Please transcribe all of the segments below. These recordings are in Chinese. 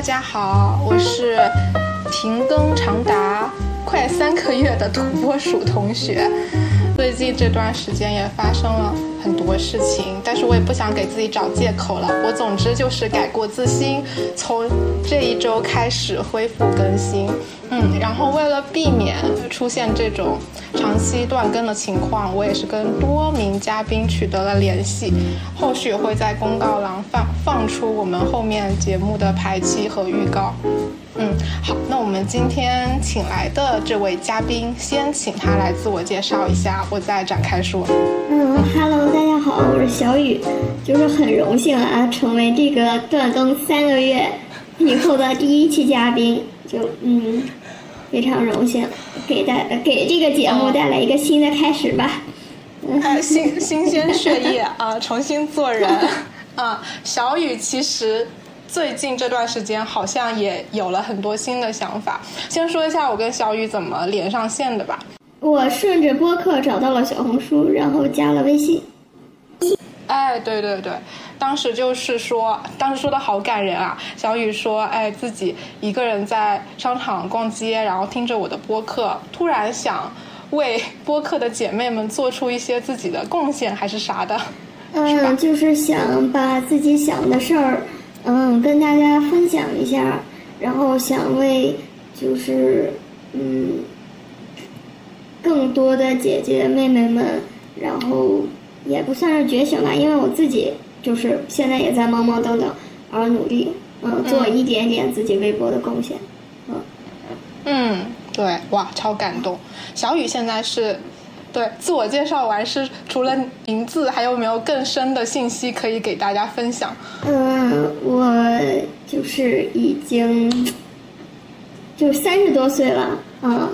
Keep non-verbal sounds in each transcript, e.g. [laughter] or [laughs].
大家好，我是停更长达快三个月的土拨鼠同学。最近这段时间也发生了很多事情，但是我也不想给自己找借口了。我总之就是改过自新，从这一周开始恢复更新。嗯，然后为了避免出现这种长期断更的情况，我也是跟多名嘉宾取得了联系，后续会在公告栏放放出我们后面节目的排期和预告。嗯，好，那我们今天请来的这位嘉宾，先请他来自我介绍一下，我再展开说。嗯，Hello，大家好，我是小雨，就是很荣幸啊，成为这个断更三个月以后的第一期嘉宾，就嗯。非常荣幸，给大给这个节目带来一个新的开始吧。哎，新新鲜血液啊，重新做人 [laughs] 啊。小雨其实最近这段时间好像也有了很多新的想法。先说一下我跟小雨怎么连上线的吧。我顺着播客找到了小红书，然后加了微信。哎，对对对。当时就是说，当时说的好感人啊！小雨说：“哎，自己一个人在商场逛街，然后听着我的播客，突然想为播客的姐妹们做出一些自己的贡献，还是啥的？嗯，就是想把自己想的事儿，嗯，跟大家分享一下，然后想为就是嗯更多的姐姐妹妹们，然后也不算是觉醒吧，因为我自己。”就是现在也在忙忙等等而努力，嗯，做一点点自己微薄的贡献，嗯，嗯，对，哇，超感动。小雨现在是，对，自我介绍完是除了名字，还有没有更深的信息可以给大家分享？嗯，我就是已经就三十多岁了，嗯，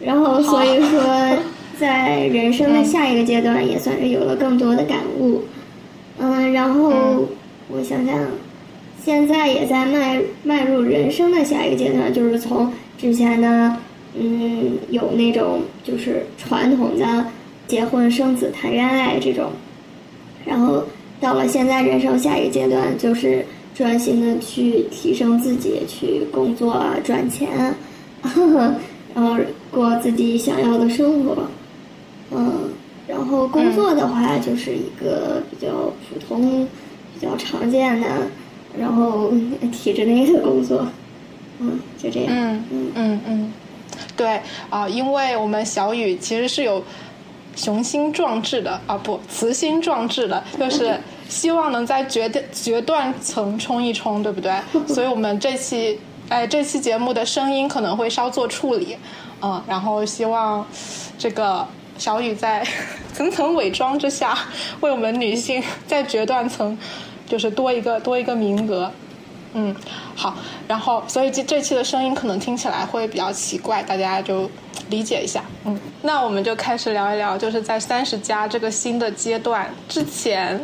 然后所以说 [laughs] 在人生的下一个阶段也算是有了更多的感悟。嗯，然后我想想，现在也在迈迈入人生的下一个阶段，就是从之前的嗯有那种就是传统的结婚生子谈恋爱这种，然后到了现在人生下一阶段，就是专心的去提升自己，去工作啊赚钱，然后过自己想要的生活，嗯。然后工作的话，就是一个比较普通、比较常见的，然后体制内的工作，嗯，就这样。嗯嗯嗯嗯，对啊，因为我们小雨其实是有雄心壮志的啊，不，雌心壮志的，就是 [laughs] 希望能在决决断层冲一冲，对不对？[laughs] 所以我们这期哎，这期节目的声音可能会稍作处理，嗯，然后希望这个。小雨在 [laughs] 层层伪装之下，为我们女性在决断层，就是多一个多一个名额。嗯，好，然后所以这这期的声音可能听起来会比较奇怪，大家就理解一下。嗯，那我们就开始聊一聊，就是在三十加这个新的阶段之前，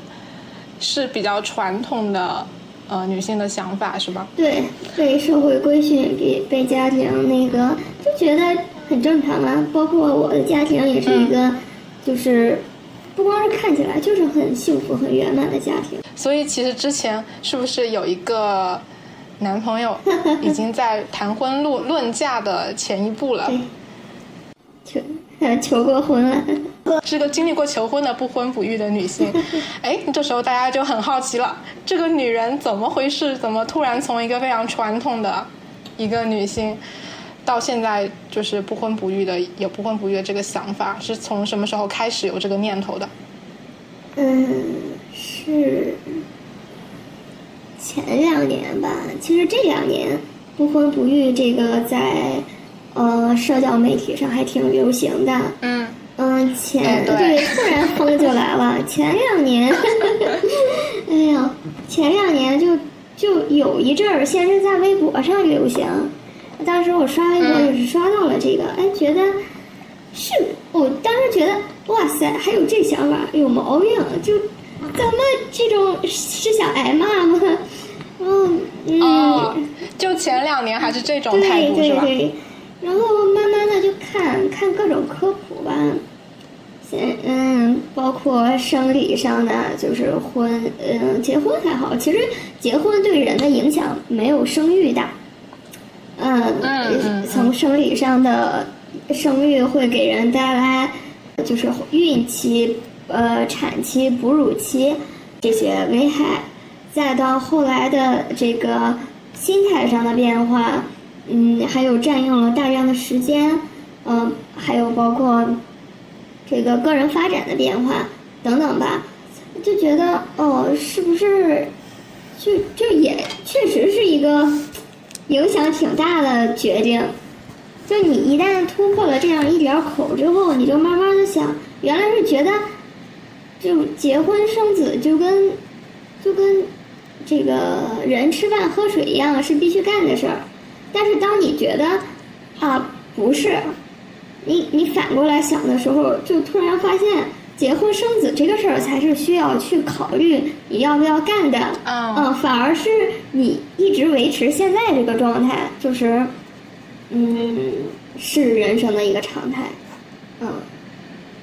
是比较传统的呃女性的想法，是吧？对，被社会规训，给被家庭那个就觉得。很正常啊，包括我的家庭也是一个，就是不光是看起来就是很幸福、很圆满的家庭。所以其实之前是不是有一个男朋友已经在谈婚论论嫁的前一步了？求 [laughs] 求过婚了，[laughs] 是个经历过求婚的不婚不育的女性。[laughs] 哎，这时候大家就很好奇了，这个女人怎么回事？怎么突然从一个非常传统的一个女性？到现在就是不婚不育的，有不婚不育的这个想法，是从什么时候开始有这个念头的？嗯，是前两年吧。其实这两年不婚不育这个在呃社交媒体上还挺流行的。嗯嗯，前对突然风就来了。前两年，[laughs] [laughs] 哎呀，前两年就就有一阵儿，先是在微博上流行。当时我刷微博也是刷到了这个，哎，觉得是，我当时觉得，哇塞，还有这想法，有毛病，就怎么这种是想挨骂吗？[laughs] 嗯嗯，就前两年还是这种态度是吧？对对对，然后慢慢的就看看各种科普吧，先嗯包括生理上的，就是婚，嗯，结婚还好，其实结婚对人的影响没有生育大。嗯，从生理上的生育会给人带来，就是孕期、呃产期、哺乳期这些危害，再到后来的这个心态上的变化，嗯，还有占用了大量的时间，嗯，还有包括这个个人发展的变化等等吧，就觉得哦，是不是就就也确实是一个。影响挺大的决定，就你一旦突破了这样一点口之后，你就慢慢的想，原来是觉得，就结婚生子就跟，就跟，这个人吃饭喝水一样是必须干的事儿，但是当你觉得，啊不是，你你反过来想的时候，就突然发现。结婚生子这个事儿才是需要去考虑你要不要干的，嗯，反而是你一直维持现在这个状态，就是，嗯，是人生的一个常态，嗯，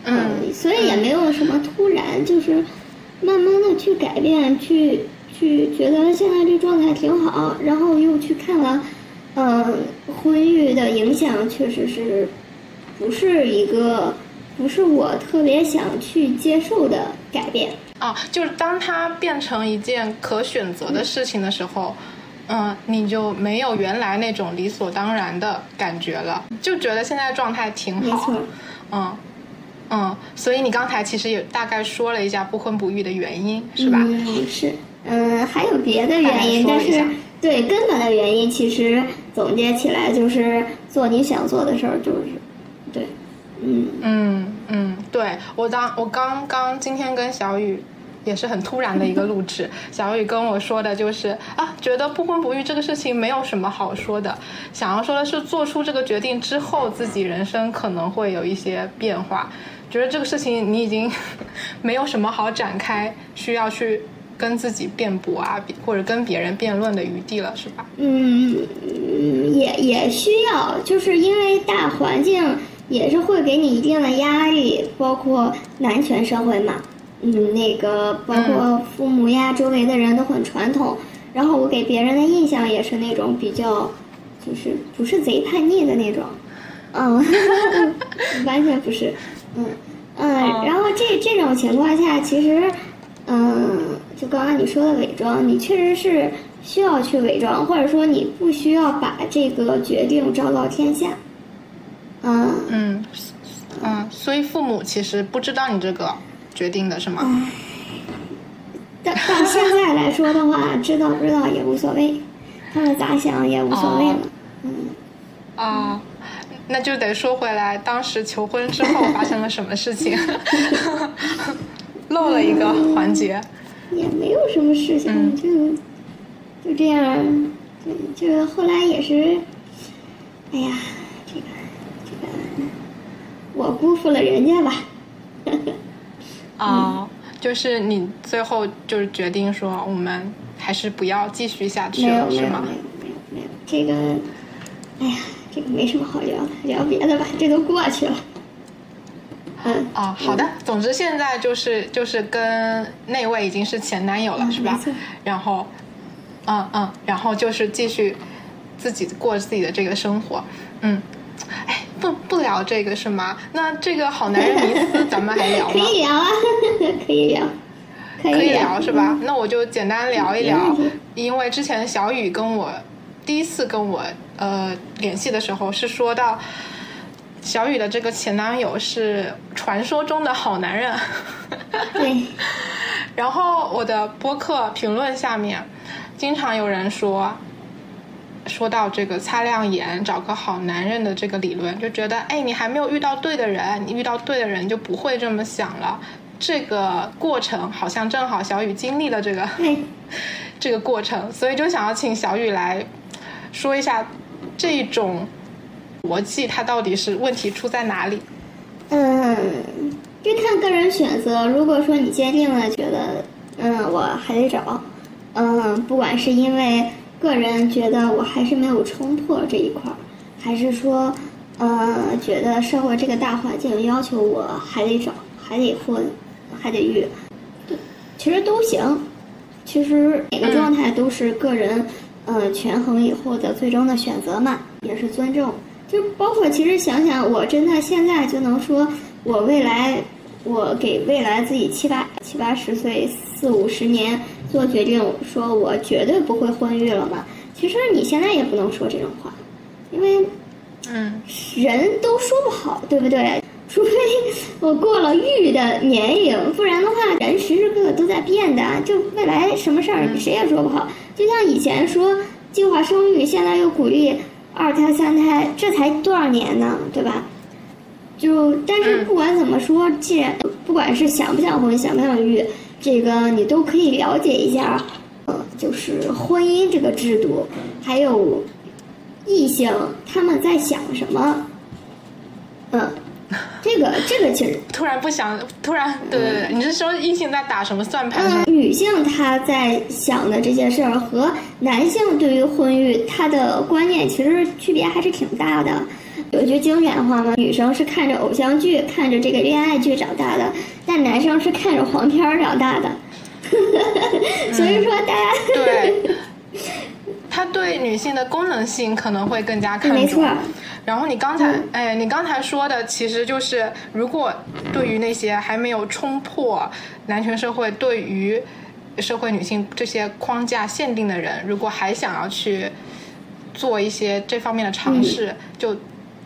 嗯，所以也没有什么突然，就是慢慢的去改变，去去觉得现在这状态挺好，然后又去看了，嗯，婚育的影响确实是不是一个。不是我特别想去接受的改变啊，就是当它变成一件可选择的事情的时候，嗯，你就没有原来那种理所当然的感觉了，就觉得现在状态挺好，嗯嗯，所以你刚才其实也大概说了一下不婚不育的原因，是吧？嗯，是，嗯，还有别的原因，但是对根本的原因，其实总结起来就是做你想做的事儿，就是对。嗯嗯嗯，对我当我刚刚今天跟小雨也是很突然的一个录制，[laughs] 小雨跟我说的就是啊，觉得不婚不育这个事情没有什么好说的，想要说的是做出这个决定之后，自己人生可能会有一些变化，觉得这个事情你已经 [laughs] 没有什么好展开，需要去跟自己辩驳啊，或者跟别人辩论的余地了，是吧？嗯，也也需要，就是因为大环境。也是会给你一定的压力，包括男权社会嘛，嗯，那个包括父母呀，周围的人都很传统，然后我给别人的印象也是那种比较，就是不是贼叛逆的那种，嗯，[laughs] 完全不是，嗯嗯，然后这这种情况下，其实，嗯，就刚刚你说的伪装，你确实是需要去伪装，或者说你不需要把这个决定昭告天下。嗯嗯嗯，所以父母其实不知道你这个决定的是吗？但到现在来说的话，知道不知道也无所谓，他们咋想也无所谓了。嗯啊，那就得说回来，当时求婚之后发生了什么事情？[laughs] 漏了一个环节。也没有什么事情，就就这样，就后来也是，哎呀。我辜负了人家吧。[laughs] 啊，就是你最后就是决定说，我们还是不要继续下去了，是吗？没有没有没有没有，这个，哎呀，这个没什么好聊的，聊别的吧，这都过去了。嗯。啊，好的。总之现在就是就是跟那位已经是前男友了，是吧？然后，嗯嗯，然后就是继续自己过自己的这个生活，嗯。哎，不不聊这个是吗？那这个好男人迷思咱们还聊吗？可以聊啊，[laughs] 可以聊，可以聊是吧？那我就简单聊一聊，因为之前小雨跟我第一次跟我呃联系的时候是说到，小雨的这个前男友是传说中的好男人。对。[laughs] 然后我的播客评论下面经常有人说。说到这个擦亮眼、找个好男人的这个理论，就觉得哎，你还没有遇到对的人，你遇到对的人就不会这么想了。这个过程好像正好小雨经历了这个 [laughs] 这个过程，所以就想要请小雨来说一下这种逻辑，它到底是问题出在哪里？嗯，就看个人选择。如果说你坚定了觉得嗯，我还得找，嗯，不管是因为。个人觉得我还是没有冲破这一块儿，还是说，呃，觉得社会这个大环境要求我还得找，还得混，还得育，其实都行。其实每个状态都是个人，呃，权衡以后的最终的选择嘛，也是尊重。就包括其实想想，我真的现在就能说，我未来，我给未来自己七八七八十岁、四五十年做决定，说我绝对不会婚育了嘛。其实你现在也不能说这种话，因为，嗯，人都说不好，对不对？除非我过了育的年龄，不然的话，人时时刻刻都在变的。就未来什么事儿，谁也说不好。就像以前说计划生育，现在又鼓励二胎、三胎，这才多少年呢？对吧？就但是不管怎么说，既然不管是想不想婚、想不想育，这个你都可以了解一下。呃，就是婚姻这个制度，还有异性他们在想什么？嗯。[laughs] 这个这个其实突然不想，突然对对对，你是说异性在打什么算盘？嗯，女性她在想的这些事儿和男性对于婚育他的观念其实区别还是挺大的。有句经典的话嘛，女生是看着偶像剧、看着这个恋爱剧长大的，但男生是看着黄片儿长大的。[laughs] 所以说，大家对。他对女性的功能性可能会更加看重。没错。然后你刚才，哎，你刚才说的其实就是，如果对于那些还没有冲破男权社会对于社会女性这些框架限定的人，如果还想要去做一些这方面的尝试，就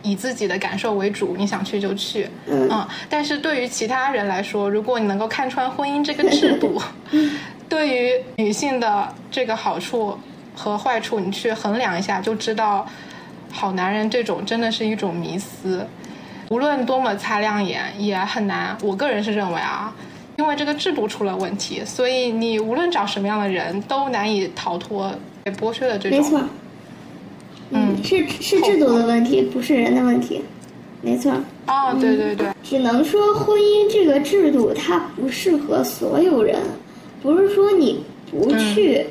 以自己的感受为主，你想去就去。嗯。但是对于其他人来说，如果你能够看穿婚姻这个制度，[laughs] 对于女性的这个好处。和坏处，你去衡量一下，就知道，好男人这种真的是一种迷思，无论多么擦亮眼，也很难。我个人是认为啊，因为这个制度出了问题，所以你无论找什么样的人都难以逃脱被剥削的这种。是是制度的问题，不是人的问题。没错。哦，对对对。只能说婚姻这个制度它不适合所有人，不是说你不去。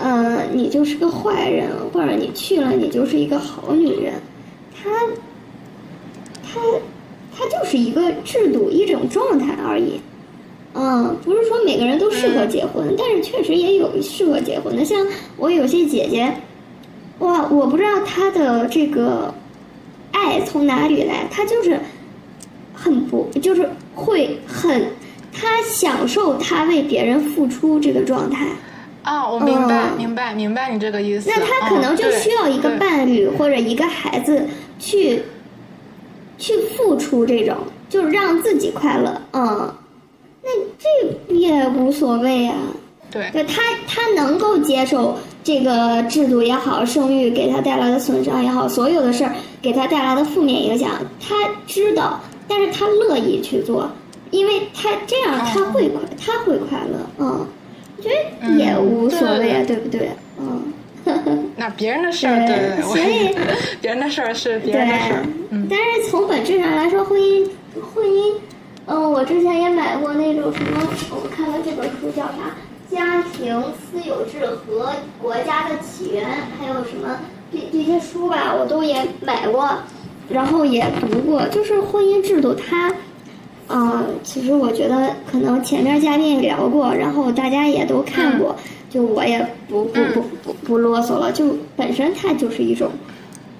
嗯，你就是个坏人，或者你去了，你就是一个好女人。它，它，它就是一个制度，一种状态而已。嗯，不是说每个人都适合结婚，但是确实也有适合结婚的。像我有些姐姐，哇，我不知道他的这个爱从哪里来，他就是很不，就是会很，他享受他为别人付出这个状态。啊，我明白，明白，明白你这个意思。那他可能就需要一个伴侣或者一个孩子去去付出这种，就是让自己快乐。嗯，那这也无所谓啊。对，对他他能够接受这个制度也好，生育给他带来的损伤也好，所有的事儿给他带来的负面影响，他知道，但是他乐意去做，因为他这样他会快，他会快乐。嗯。我觉得也无所谓啊，对不对？嗯，[laughs] 那别人的事儿，对，[laughs] 所以 [laughs] 别人的事儿是别人的事儿。嗯，但是从本质上来说，婚姻，婚姻，嗯，我之前也买过那种什么，我看看这本书叫啥，《家庭私有制和国家的起源》，还有什么这这些书吧，我都也买过，然后也读过，就是婚姻制度它。嗯，其实我觉得可能前面嘉宾聊过，然后大家也都看过，就我也不不不不不啰嗦了。就本身它就是一种，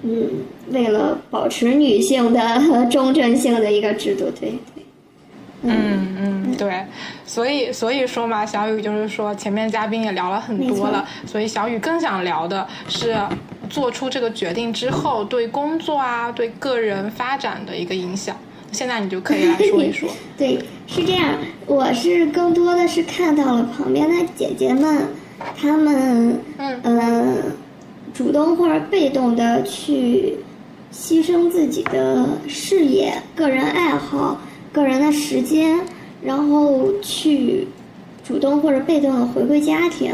嗯，为了保持女性的 [laughs] 忠贞性的一个制度，对对。嗯嗯，对，所以所以说嘛，小雨就是说前面嘉宾也聊了很多了，所以小雨更想聊的是做出这个决定之后对工作啊、对个人发展的一个影响。现在你就可以来说一说。[laughs] 对，是这样，我是更多的是看到了旁边的姐姐们，她们嗯，主动或者被动的去牺牲自己的事业、个人爱好、个人的时间，然后去主动或者被动的回归家庭。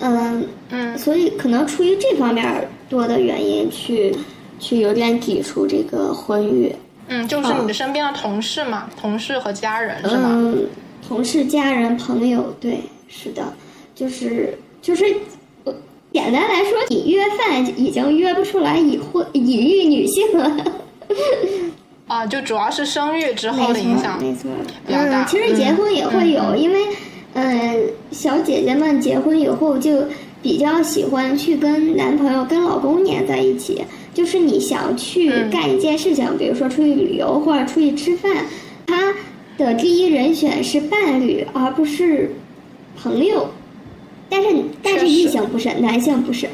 嗯嗯，所以可能出于这方面多的原因，去去有点抵触这个婚育。嗯，就是你的身边的同事嘛，同事和家人是吗？嗯，同事、家人、朋友，对，是的，就是就是，简单来说，你约饭已经约不出来已婚已育女性了。啊，就主要是生育之后的影响，没错，比较大。嗯，其实结婚也会有，因为嗯，小姐姐们结婚以后就比较喜欢去跟男朋友、跟老公黏在一起。就是你想去干一件事情，比如说出去旅游或者出去吃饭，他的第一人选是伴侣，而不是朋友。但是但是异性不是，男性不是。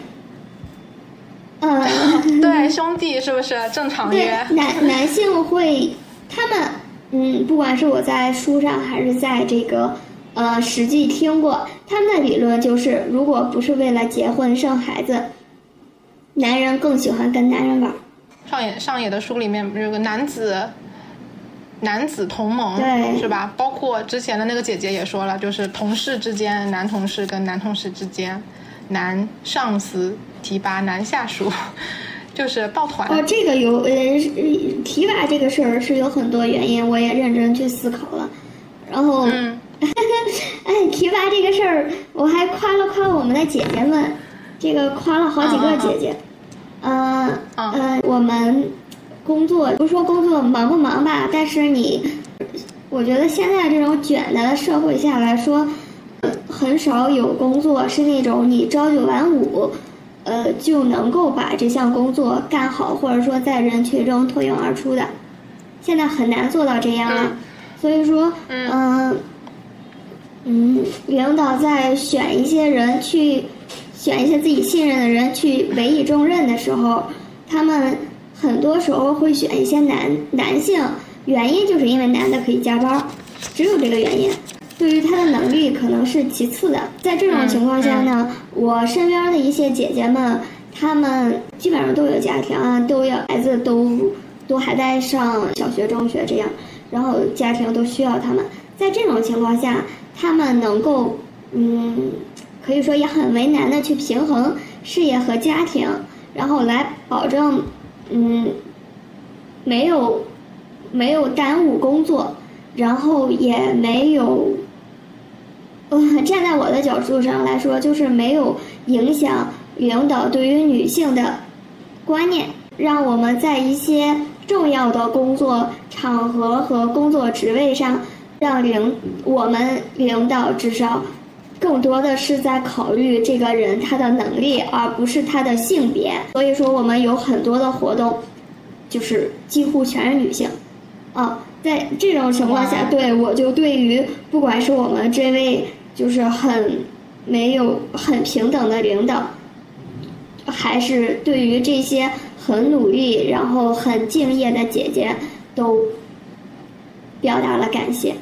嗯，对，兄弟是不是？正常约，男男性会，他们嗯，不管是我在书上还是在这个呃实际听过，他们的理论就是，如果不是为了结婚生孩子，男人更喜欢跟男人玩。上野上野的书里面有个男子男子同盟，对，是吧？包括之前的那个姐姐也说了，就是同事之间，男同事跟男同事之间，男上司。提拔男下属，[laughs] 就是抱团。哦，这个有呃，提拔这个事儿是有很多原因，我也认真去思考了。然后，嗯 [laughs] 哎，提拔这个事儿，我还夸了夸我们的姐姐们，这个夸了好几个姐姐。嗯嗯，我们工作不说工作忙不忙吧，但是你，我觉得现在这种卷的社会下来说，很少有工作是那种你朝九晚五。呃，就能够把这项工作干好，或者说在人群中脱颖而出的，现在很难做到这样了。所以说，嗯，嗯，领导在选一些人去，选一些自己信任的人去委以重任的时候，他们很多时候会选一些男男性，原因就是因为男的可以加班，只有这个原因。对于他的能力可能是其次的，在这种情况下呢，我身边的一些姐姐们，她们基本上都有家庭啊，都有孩子，都都还在上小学、中学这样，然后家庭都需要他们。在这种情况下，他们能够，嗯，可以说也很为难的去平衡事业和家庭，然后来保证，嗯，没有没有耽误工作，然后也没有。呃，[laughs] 站在我的角度上来说，就是没有影响领导对于女性的观念，让我们在一些重要的工作场合和工作职位上，让领我们领导至少更多的是在考虑这个人他的能力，而不是他的性别。所以说，我们有很多的活动，就是几乎全是女性。啊，在这种情况下，对我就对于不管是我们这位。就是很没有很平等的领导，还是对于这些很努力然后很敬业的姐姐都表达了感谢，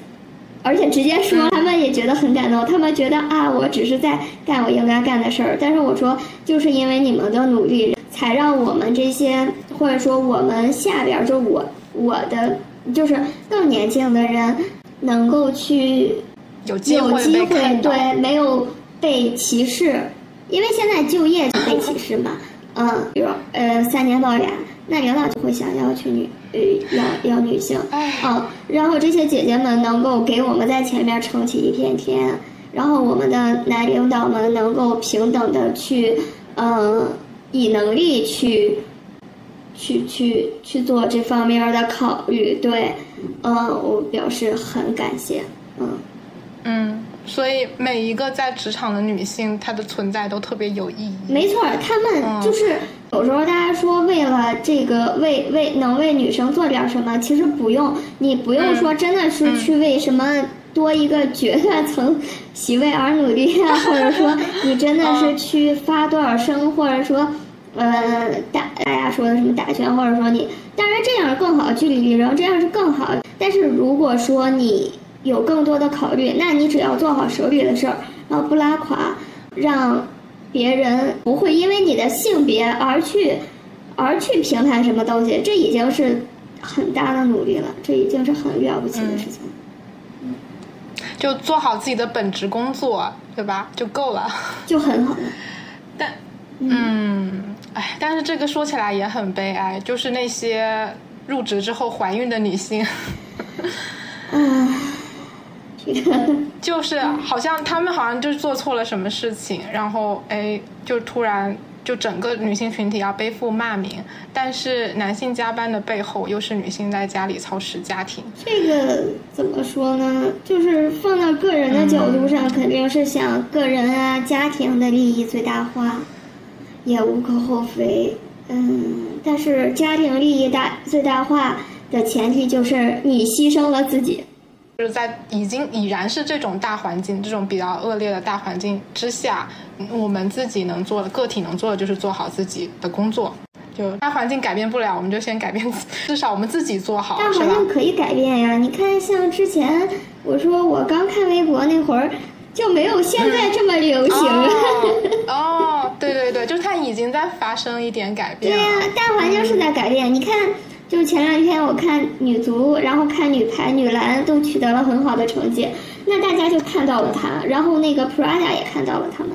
而且直接说他们也觉得很感动，他们觉得啊，我只是在干我应该干的事儿，但是我说就是因为你们的努力，才让我们这些或者说我们下边就我我的就是更年轻的人能够去。有机会对没有被歧视，因为现在就业就被歧视嘛。嗯，比如呃三年抱俩，那领导就会想要去女呃要要女性。嗯，然后这些姐姐们能够给我们在前面撑起一片天，然后我们的男领导们能够平等的去嗯以能力去去去去做这方面的考虑。对，嗯，我表示很感谢。嗯。嗯，所以每一个在职场的女性，她的存在都特别有意义。没错，她们就是有时候大家说为了这个为为能为女生做点什么，其实不用，你不用说真的是去为什么多一个角色层席位而努力啊，或者说你真的是去发多少声，或者说呃 [laughs] 打大家说的什么打拳，或者说你当然这样更好，据理力争，这样是更好。但是如果说你。有更多的考虑，那你只要做好手里的事儿，然后不拉垮，让别人不会因为你的性别而去而去评判什么东西，这已经是很大的努力了，这已经是很了不起的事情。嗯，就做好自己的本职工作，对吧？就够了，就很好。但，嗯，哎，但是这个说起来也很悲哀，就是那些入职之后怀孕的女性，唉。[laughs] 就是好像他们好像就做错了什么事情，然后哎，就突然就整个女性群体要背负骂名，但是男性加班的背后又是女性在家里操持家庭。这个怎么说呢？就是放到个人的角度上，肯定是想个人啊、家庭的利益最大化，也无可厚非。嗯，但是家庭利益大最大化的前提就是你牺牲了自己。就是在已经已然是这种大环境、这种比较恶劣的大环境之下，我们自己能做的、个体能做的就是做好自己的工作。就大环境改变不了，我们就先改变，[laughs] 至少我们自己做好，大环境可以改变呀。你看，像之前我说我刚看微博那会儿，就没有现在这么流行。[laughs] 哦，对对对，就它已经在发生一点改变。对呀，大环境是在改变。你看。就前两天我看女足，然后看女排、女篮都取得了很好的成绩，那大家就看到了她，然后那个 Prada 也看到了他们。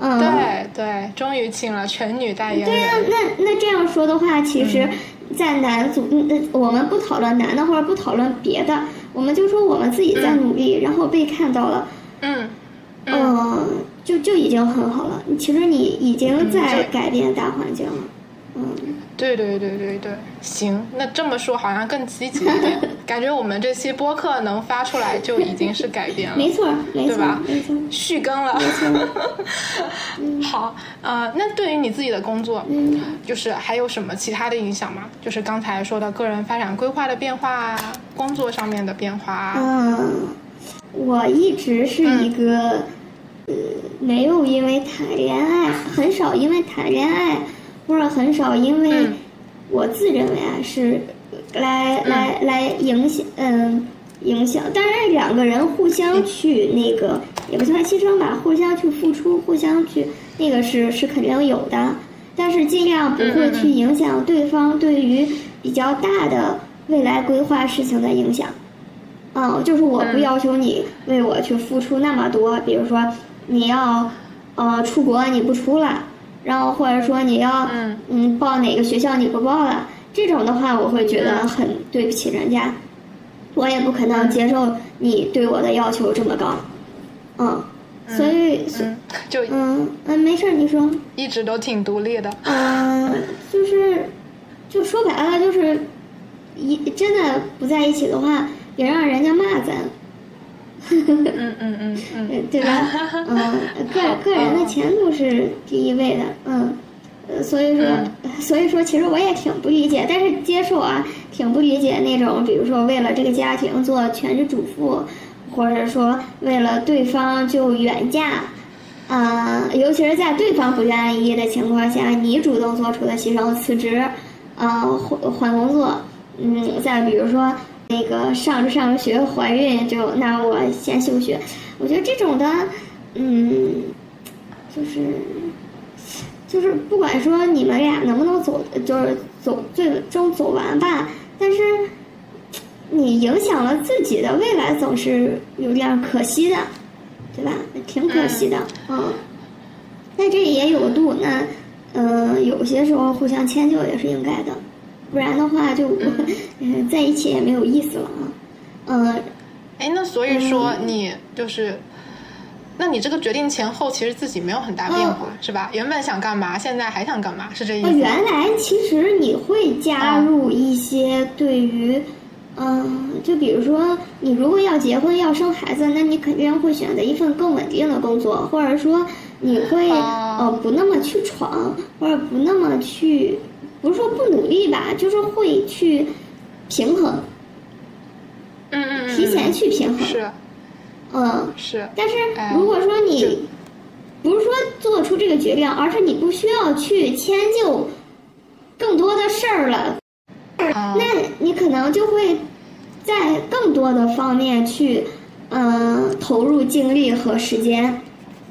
嗯，对对，终于请了全女代言人。对呀，那那这样说的话，其实，在男足，那我们不讨论男的或者不讨论别的，我们就说我们自己在努力，然后被看到了。嗯。嗯，就就已经很好了。其实你已经在改变大环境了。嗯。对对对对对，行，那这么说好像更积极一点，[laughs] 感觉我们这期播客能发出来就已经是改变了，没错，对吧？没错，续更了，[laughs] 好，呃，那对于你自己的工作，就是还有什么其他的影响吗？就是刚才说的个人发展规划的变化啊，工作上面的变化啊。嗯，我一直是一个，呃，没有因为谈恋爱，很少因为谈恋爱。或者很少，因为我自认为啊是来来来影响，嗯，影响。当然，两个人互相去那个也不算牺牲吧，互相去付出，互相去那个是是肯定有的。但是尽量不会去影响对方对于比较大的未来规划事情的影响。嗯，就是我不要求你为我去付出那么多，比如说你要呃出国你不出了。然后或者说你要嗯。报哪个学校你不报了，这种的话我会觉得很对不起人家，我也不可能接受你对我的要求这么高，嗯，所以就嗯嗯没事你说，一直都挺独立的，嗯，就是就说白了就是一真的不在一起的话，也让人家骂咱。嗯嗯嗯嗯，对吧？[laughs] 嗯，个个人的前途是第一位的，嗯，呃，所以说，[laughs] 所以说，其实我也挺不理解，但是接受啊，挺不理解那种，比如说为了这个家庭做全职主妇，或者说为了对方就远嫁，啊，尤其是在对方不愿意的情况下，你主动做出的牺牲，辞职，啊，换换工作，嗯，再比如说。那个上着上着学怀孕就那我先休学，我觉得这种的，嗯，就是就是不管说你们俩能不能走，就是走最终走完吧，但是你影响了自己的未来，总是有点可惜的，对吧？挺可惜的，嗯。那这也有度，那嗯，有些时候互相迁就也是应该的。不然的话，就嗯在一起也没有意思了啊。嗯，哎，那所以说你就是，那你这个决定前后其实自己没有很大变化，是吧？原本想干嘛，现在还想干嘛，是这意思？原来其实你会加入一些对于，嗯，就比如说你如果要结婚要生孩子，那你肯定会选择一份更稳定的工作，或者说你会呃不那么去闯，或者不那么去。不是说不努力吧，就是会去平衡，嗯嗯嗯，提前去平衡。是，嗯。是，但是如果说你不是说做出这个决定，而是你不需要去迁就更多的事儿了，那你可能就会在更多的方面去嗯投入精力和时间，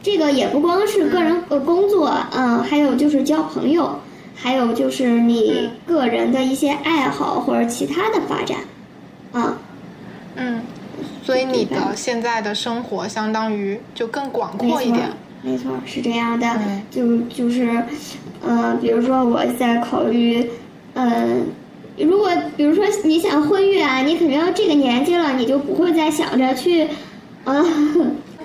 这个也不光是个人呃工作，嗯，还有就是交朋友。还有就是你个人的一些爱好或者其他的发展，啊，嗯，所以你的现在的生活相当于就更广阔一点，没错，是这样的，就就是，呃，比如说我在考虑，嗯，如果比如说你想婚育啊，你肯定这个年纪了，你就不会再想着去，啊，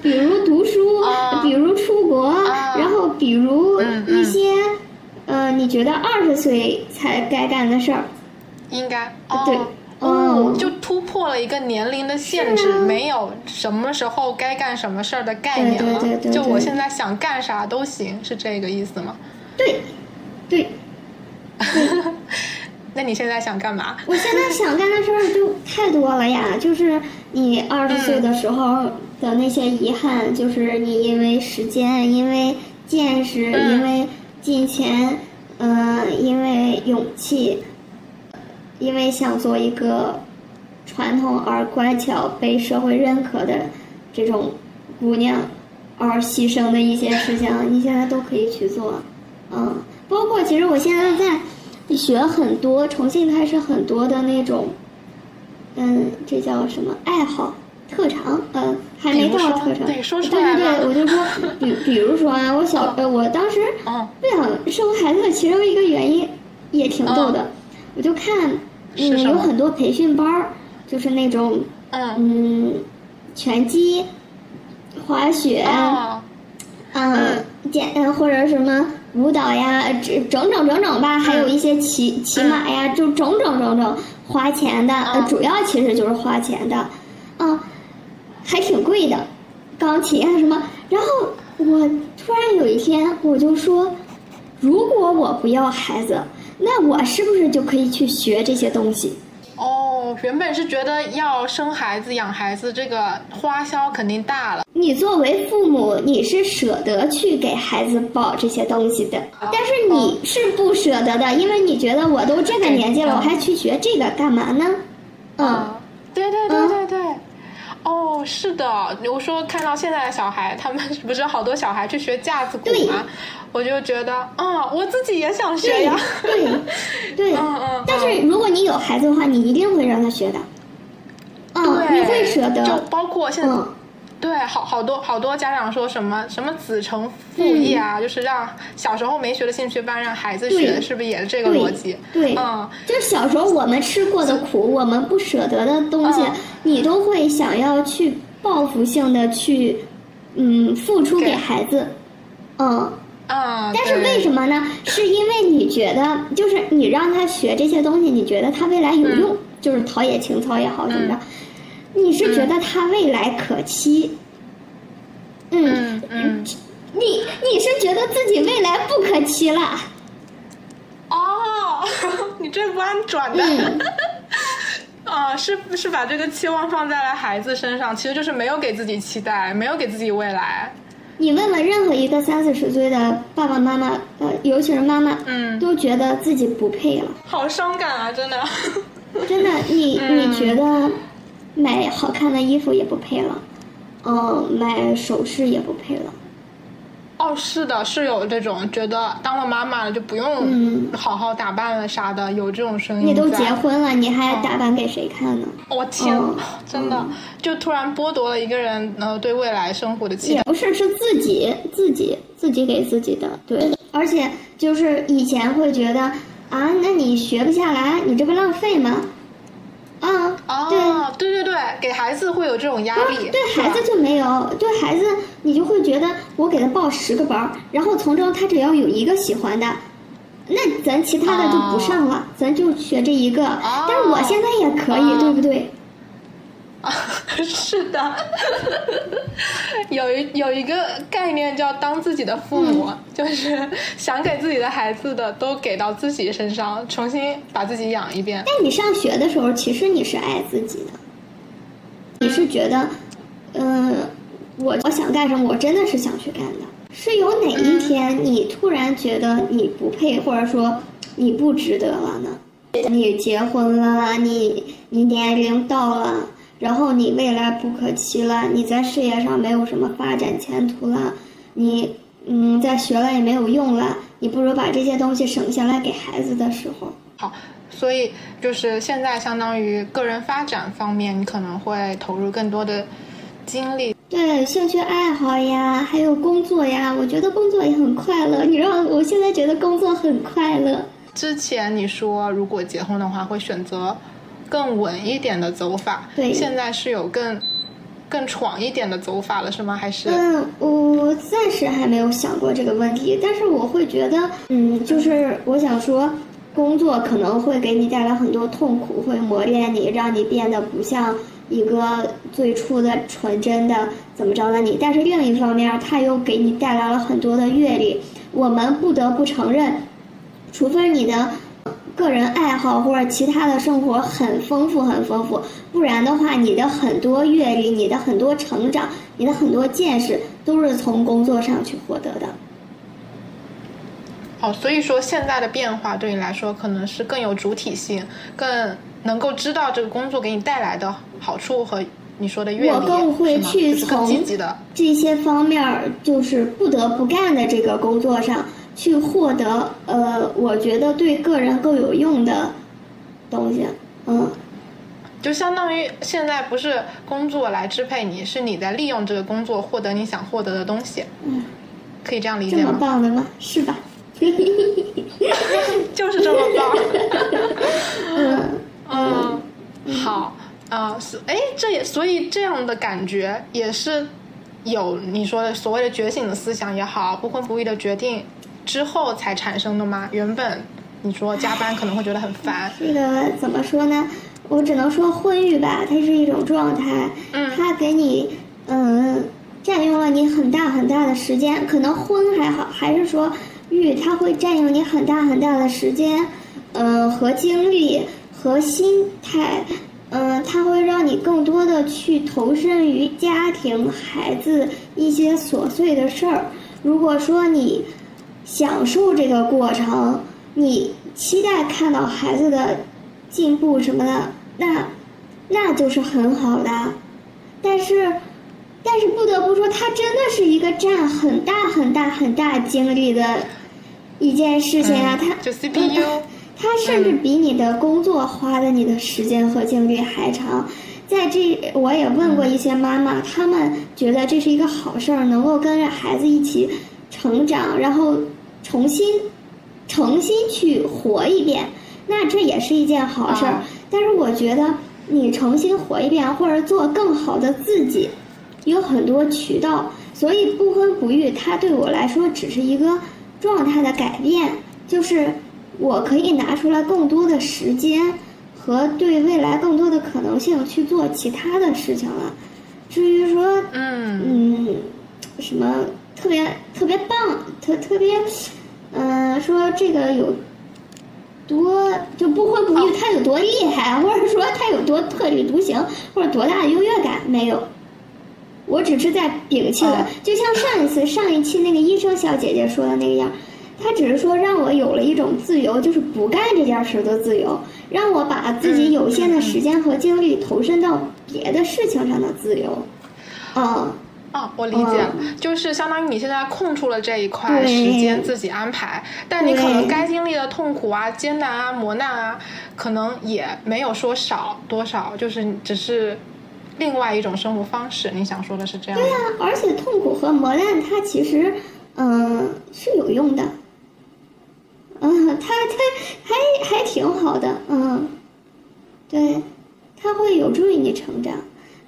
比如读书，啊。比如出国，啊。然后比如一些，呃，你觉得二十岁才该干的事儿，应该。哦对。哦嗯，就突破了一个年龄的限制，啊没有什么时候该干什么事儿的概念了。对对对对。就我现在想干啥都行，是这个意思吗？对，对，[laughs] 那你现在想干嘛？我现在想干的事儿就太多了呀，[laughs] 就是你二十岁的时候的那些遗憾，就是你因为时间，因为见识，嗯。因为金钱，嗯、因为勇气，因为想做一个传统而乖巧、被社会认可的这种姑娘，而牺牲的一些事情，你现在都可以去做，嗯，包括其实我现在在学很多，重新开始很多的那种，嗯，这叫什么爱好、特长，嗯，还没到特长，对说出对对对，我就说，比比如说啊，我小呃，我当时嗯不想生孩子的其中一个原因也挺逗的，我就看，嗯，有很多培训班儿，就是那种，嗯嗯，拳击、滑雪，哦嗯，健嗯或者什么舞蹈呀，这整整整整吧，还有一些骑骑马呀，就整整整整花钱的，主要其实就是花钱的，嗯，还挺贵的，钢琴啊什么。然后我突然有一天我就说，如果我不要孩子，那我是不是就可以去学这些东西？哦，原本是觉得要生孩子、养孩子，这个花销肯定大了。你作为父母，你是舍得去给孩子报这些东西的，但是你是不舍得的，因为你觉得我都这个年纪了，嗯我还去学这个干嘛呢？嗯，啊，对对对对对。哦，是的，我说看到现在的小孩，他们 [laughs] 不是好多小孩去学架子鼓对吗？我就觉得，啊，我自己也想学对呀。对对。[laughs] 嗯嗯。但是如果你有孩子的话，你一定会让他学的。嗯，对，你会舍就。包括现在，嗯，对，好好多好多家长说什么什么子承父业啊，就是让小时候没学的兴趣班让孩子学，是不是也是这个逻辑？对，嗯，就是小时候我们吃过的苦，我们不舍得的东西嗯，你都会想要去报复性的去，嗯，付出给给孩子。嗯，啊，但是为什么呢？是因为你觉得，就是你让他学这些东西，你觉得他未来有用，就是陶冶情操也好，什么着？你是觉得他未来可期？嗯，你你是觉得自己未来不可期了？哦，[laughs] 你这弯转的。嗯 [laughs] 啊，是是把这个期望放在了孩子身上，其实就是没有给自己期待，没有给自己未来。你问问任何一个三四十岁的爸爸妈妈，呃，尤其是妈妈，嗯都觉得自己不配了。好伤感啊，真的。[laughs] 真的，你嗯你觉得买好看的衣服也不配了，嗯，买首饰也不配了。哦，是的，是有这种觉得当了妈妈了就不用嗯好好打扮了啥的，有这种声音。你都结婚了，你还打扮给谁看呢？我、天，嗯 [laughs] 真的、就突然剥夺了一个人呃对未来生活的期待。也不是，是自己自己自己给自己的，对。而且就是以前会觉得啊，那你学不下来，你这不浪费吗？啊，对。哦，对对对，给孩子会有这种压力，对孩子就没有，对孩子你就会觉得我给他报十个班儿，然后从中他只要有一个喜欢的，那咱其他的就不上了，咱就学这一个。但是我现在也可以，哦对不对？啊，[laughs] 是的，有一有一个概念叫当自己的父母，嗯就是想给自己的孩子的都给到自己身上，重新把自己养一遍。但你上学的时候，其实你是爱自己的，你是觉得，嗯、我我想干什么，我真的是想去干的。是有哪一天你突然觉得你不配，或者说你不值得了呢？你结婚了，你你年龄到了，然后你未来不可期了，你在事业上没有什么发展前途了，你嗯再学了也没有用了，你不如把这些东西省下来给孩子的时候。好，所以就是现在相当于个人发展方面，你可能会投入更多的精力。对，兴趣爱好呀，还有工作呀，我觉得工作也很快乐。你让我现在觉得工作很快乐。之前你说如果结婚的话，会选择更稳一点的走法，对现在是有更更闯一点的走法了，是吗？还是？嗯，我暂时还没有想过这个问题，但是我会觉得，嗯，就是我想说，工作可能会给你带来很多痛苦，会磨练你，让你变得不像一个最初的纯真的怎么着的你。但是另一方面，它又给你带来了很多的阅历。我们不得不承认，除非你的。个人爱好或者其他的生活很丰富很丰富，不然的话，你的很多阅历、你的很多成长、你的很多见识，都是从工作上去获得的。哦，所以说现在的变化对你来说，可能是更有主体性，更能够知道这个工作给你带来的好处和你说的阅历，我更会去从这些方面，就是不得不干的这个工作上。去获得呃，我觉得对个人更有用的东西，嗯，就相当于现在不是工作来支配你，是你在利用这个工作获得你想获得的东西，嗯，可以这样理解吗？这么棒的吗？是吧？[laughs] [laughs] 就是这么棒。[laughs] 嗯嗯，好啊，哎，这也所以这样的感觉也是有你说的所谓的觉醒的思想也好，不婚不育的决定。之后才产生的吗？原本你说加班可能会觉得很烦。这个怎么说呢？我只能说婚育吧，它是一种状态。嗯。它给你嗯占用了你很大很大的时间，可能婚还好，还是说育它会占用你很大很大的时间，嗯和精力和心态，嗯它会让你更多的去投身于家庭、孩子一些琐碎的事儿。如果说你。享受这个过程，你期待看到孩子的进步什么的，那那就是很好的。但是，但是不得不说，它真的是一个占很大很大很大精力的一件事情啊！它就 CPU，它 [laughs] 甚至比你的工作花的你的时间和精力还长。在这，我也问过一些妈妈，他们觉得这是一个好事儿，能够跟着孩子一起成长，然后。重新，重新去活一遍，那这也是一件好事儿。但是我觉得，你重新活一遍，或者做更好的自己，有很多渠道。所以不婚不育，它对我来说只是一个状态的改变，就是我可以拿出来更多的时间和对未来更多的可能性去做其他的事情了。至于说，嗯嗯，什么？特别特别棒，特特别，嗯，说这个有多就不婚不育，他有多厉害，[laughs] 或者说他有多特立独行，或者多大的优越感没有？我只是在摒弃了，就像上一次上一期那个医生小姐姐说的那样，他只是说让我有了一种自由，就是不干这件事的自由，让我把自己有限的时间和精力投身到别的事情上的自由，嗯。哦，我理解了，就是相当于你现在空出了这一块时间自己安排，但你可能该经历的痛苦啊、艰难啊、磨难啊，可能也没有说少多少，就是只是另外一种生活方式。你想说的是这样？对啊，而且痛苦和磨难它其实嗯是有用的，嗯，它它还还挺好的，嗯，对，它会有助于你成长，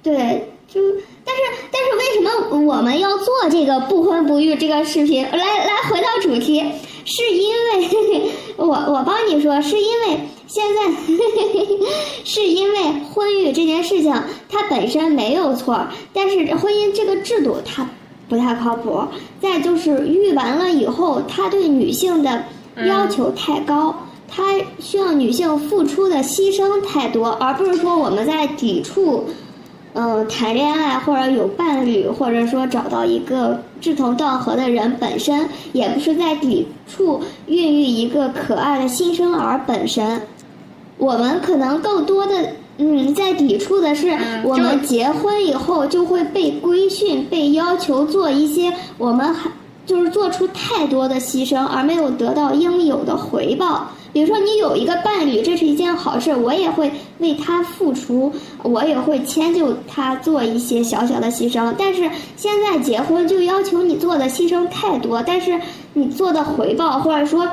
对。就但是但是为什么我们要做这个不婚不育这个视频？来来回到主题，是因为 [laughs] 我我帮你说，是因为现在 [laughs] 是因为婚育这件事情它本身没有错，但是婚姻这个制度它不太靠谱。再就是育完了以后，它对女性的要求太高，它需要女性付出的牺牲太多，而不是说我们在抵触。嗯，谈恋爱或者有伴侣，或者说找到一个志同道合的人，本身也不是在抵触孕育一个可爱的新生儿本身。我们可能更多的，嗯，在抵触的是我们结婚以后就会被规训，被要求做一些我们还就是做出太多的牺牲，而没有得到应有的回报。比如说，你有一个伴侣，这是一件好事，我也会为他付出，我也会迁就他做一些小小的牺牲。但是现在结婚就要求你做的牺牲太多，但是你做的回报，或者说，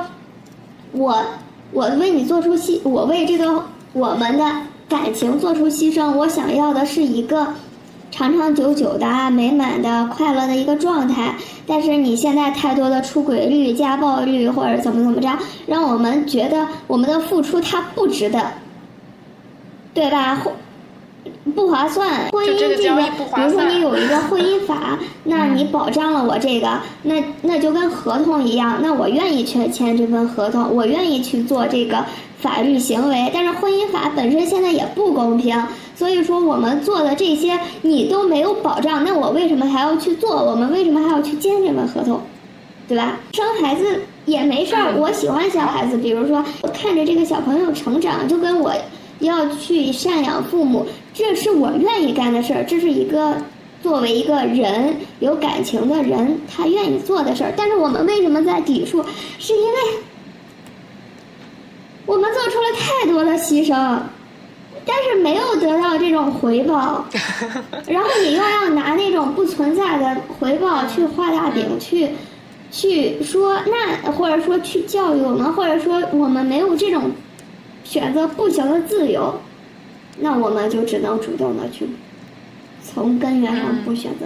我我为你做出牺，我为这个我们的感情做出牺牲，我想要的是一个长长久久的、美满的、快乐的一个状态。但是你现在太多的出轨率、家暴率或者怎么怎么着，让我们觉得我们的付出它不值得，对吧？或不划算，婚姻这个，比如说你有一个婚姻法，[laughs] 那你保障了我这个，那那就跟合同一样，那我愿意去签这份合同，我愿意去做这个法律行为。但是婚姻法本身现在也不公平，所以说我们做的这些你都没有保障，那我为什么还要去做？我们为什么还要去签这份合同，对吧？生孩子也没事儿，我喜欢小孩子，比如说我看着这个小朋友成长，就跟我。要去赡养父母，这是我愿意干的事儿，这是一个作为一个人有感情的人他愿意做的事儿。但是我们为什么在抵触？是因为我们做出了太多的牺牲，但是没有得到这种回报，[laughs] 然后你又要拿那种不存在的回报去画大饼，去去说那或者说去教育我们，或者说我们没有这种。选择不行的自由，那我们就只能主动的去从根源上不选择。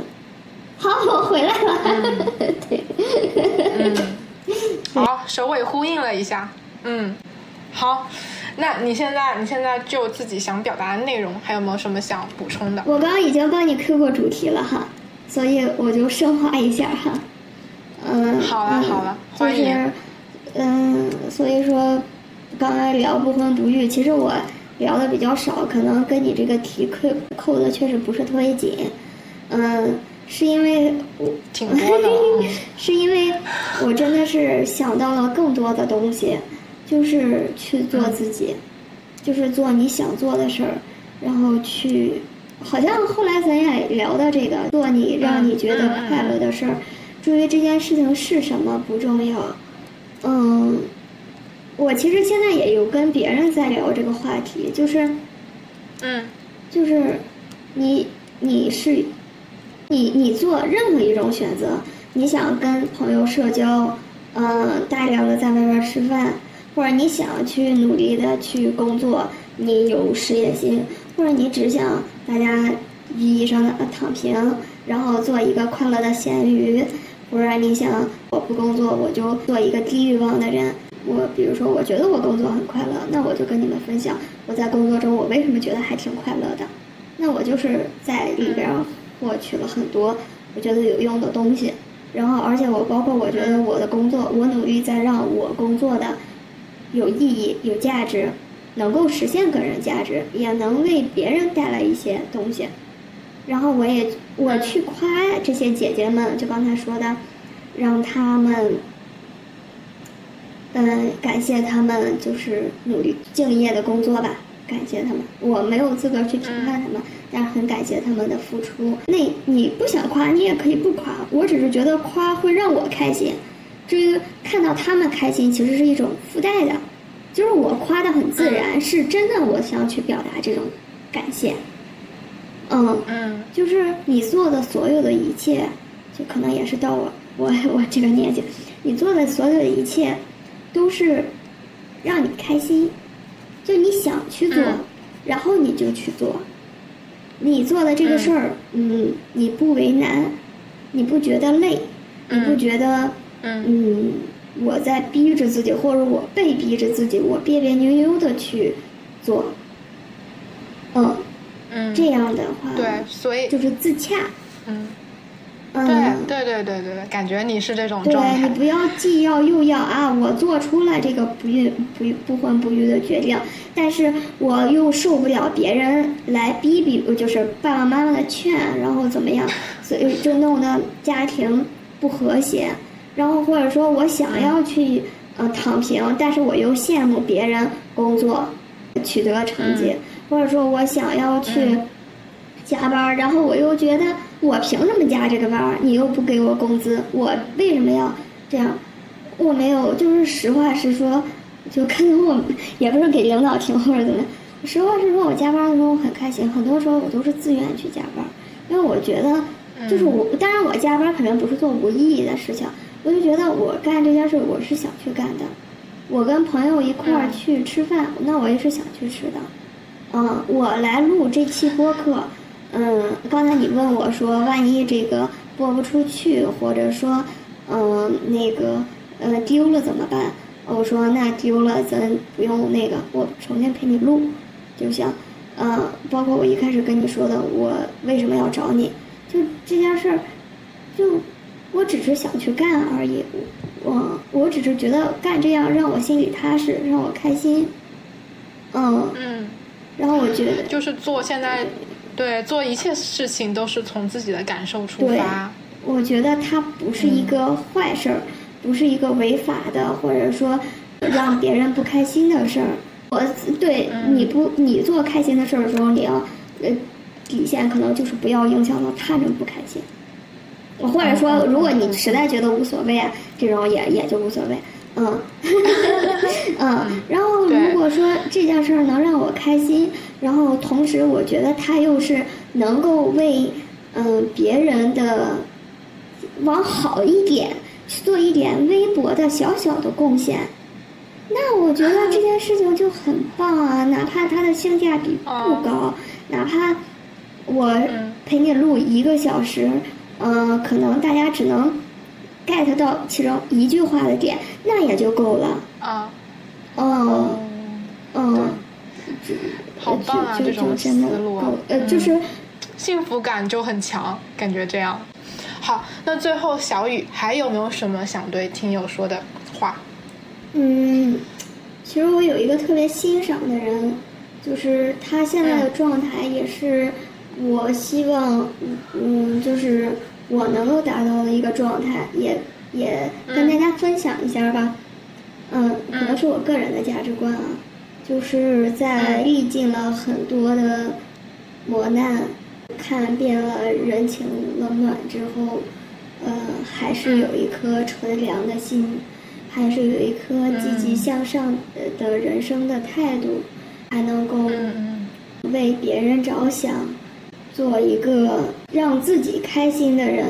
好，我回来了。[laughs] 对。[laughs] 好，首尾呼应了一下。嗯，好，那你现在你现在就自己想表达的内容，还有没有什么想补充的？我刚刚已经帮你 Q 过主题了哈，所以我就升华一下哈。嗯。好了好了，欢迎。嗯，所以说。刚才聊不婚不育，其实我聊的比较少，可能跟你这个题扣扣的确实不是特别紧。嗯，是因为我挺多的，[laughs] 是因为我真的是想到了更多的东西，就是去做自己，就是做你想做的事儿，然后去，好像后来咱也聊到这个，做你让你觉得快乐的事儿。至于这件事情是什么不重要，嗯。我其实现在也有跟别人在聊这个话题，就是，嗯，就是，你你是，你你做任何一种选择，你想跟朋友社交，嗯，大量的在外边吃饭，或者你想去努力的去工作，你有事业心，或者你只想大家意义上的躺平，然后做一个快乐的咸鱼，或者你想我不工作我就做一个低欲望的人。我比如说，我觉得我工作很快乐，那我就跟你们分享我在工作中我为什么觉得还挺快乐的。那我就是在里边获取了很多我觉得有用的东西，然后而且我包括我觉得我的工作，我努力在让我工作的有意义、有价值，能够实现个人价值，也能为别人带来一些东西。然后我也我去夸这些姐姐们，就刚才说的，让他们。嗯，感谢他们就是努力敬业的工作吧，感谢他们。我没有资格去评判他们，但是很感谢他们的付出。那你不想夸，你也可以不夸。我只是觉得夸会让我开心，至于看到他们开心，其实是一种附带的，就是我夸的很自然，是真的我想去表达这种感谢。嗯嗯，就是你做的所有的一切，就可能也是到我我我这个年纪，你做的所有的一切。都是让你开心，就你想去做，然后你就去做。你做的这个事儿，嗯，你不为难，你不觉得累，你不觉得，嗯，我在逼着自己，或者我被逼着自己，我别别扭扭的去做，嗯，嗯，这样的话，对，所以就是自洽，嗯。对对对对对，感觉你是这种状态。对你不要既要又要啊！我做出了这个不孕不不婚不育的决定，但是我又受不了别人来逼逼，就是爸爸妈妈的劝，然后怎么样？所以就弄得家庭不和谐。然后或者说我想要去呃躺平，但是我又羡慕别人工作取得成绩，或者说我想要去加班，然后我又觉得。我凭什么加这个班？你又不给我工资，我为什么要这样？我没有，就是实话实说，就可能我也不是给领导听或者怎么。实话实说，我加班的时候我很开心，很多时候我都是自愿去加班，因为我觉得，就是我当然我加班肯定不是做无意义的事情，我就觉得我干这件事我是想去干的。我跟朋友一块儿去吃饭，那我也是想去吃的。嗯，我来录这期播客。嗯，刚才你问我说，万一这个播不出去，或者说，嗯，那个呃丢了怎么办？我说那丢了咱不用那个，我重新陪你录就像。嗯，包括我一开始跟你说的，我为什么要找你？就这件事儿，就我只是想去干而已。我我只是觉得干这样让我心里踏实，让我开心。嗯嗯，然后我觉得就是做现在，对做一切事情都是从自己的感受出发。，我觉得它不是一个坏事儿，不是一个违法的，或者说让别人不开心的事儿。我对你不你做开心的事儿的时候，你要呃底线可能就是不要影响到他人不开心。或者说，如果你实在觉得无所谓啊，这种也也就无所谓，嗯，[laughs] 嗯。然后如果说这件事儿能让我开心，然后同时我觉得他又是能够为嗯、别人的往好一点去做一点微薄的小小的贡献，那我觉得这件事情就很棒啊！哪怕它的性价比不高，哪怕我嗯陪你录一个小时，嗯、可能大家只能 get 到其中一句话的点，那也就够了。啊，哦，嗯，好棒啊！就这种真的思路，呃，嗯就是幸福感就很强，感觉这样。好，那最后小雨还有没有什么想对听友说的话？嗯，其实我有一个特别欣赏的人，就是他现在的状态也是我希望，嗯，就是我能够达到的一个状态，也也跟大家分享一下吧。嗯，可能是我个人的价值观啊，就是在历尽了很多的磨难，看遍了人情冷暖之后，呃，还是有一颗纯良的心，还是有一颗积极向上的的人生的态度，还能够嗯。为别人着想，做一个让自己开心的人，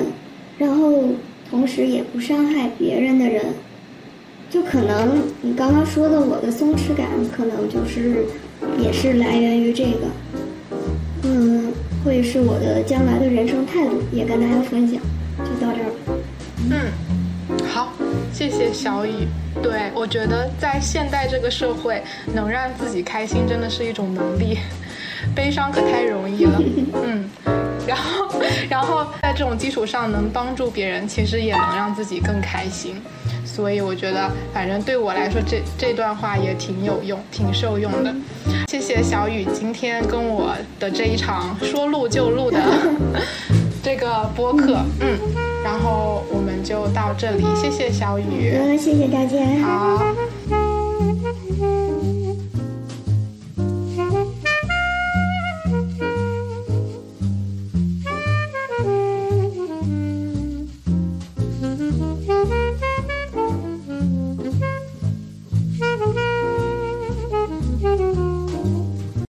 然后同时也不伤害别人的人。就可能你刚刚说的我的松弛感，可能就是也是来源于这个，嗯，会是我的将来的人生态度，也跟大家分享。就到这儿吧。嗯，好，谢谢小雨。对我觉得在现代这个社会，能让自己开心真的是一种能力，悲伤可太容易了。[laughs] 嗯，然后 [laughs] 然后在这种基础上能帮助别人，其实也能让自己更开心。所以我觉得，反正对我来说，这这段话也挺有用，挺受用的。谢谢小雨今天跟我的这一场说录就录的 [laughs] 这个播客，嗯，然后我们就到这里，谢谢小雨，嗯，谢谢大家。好，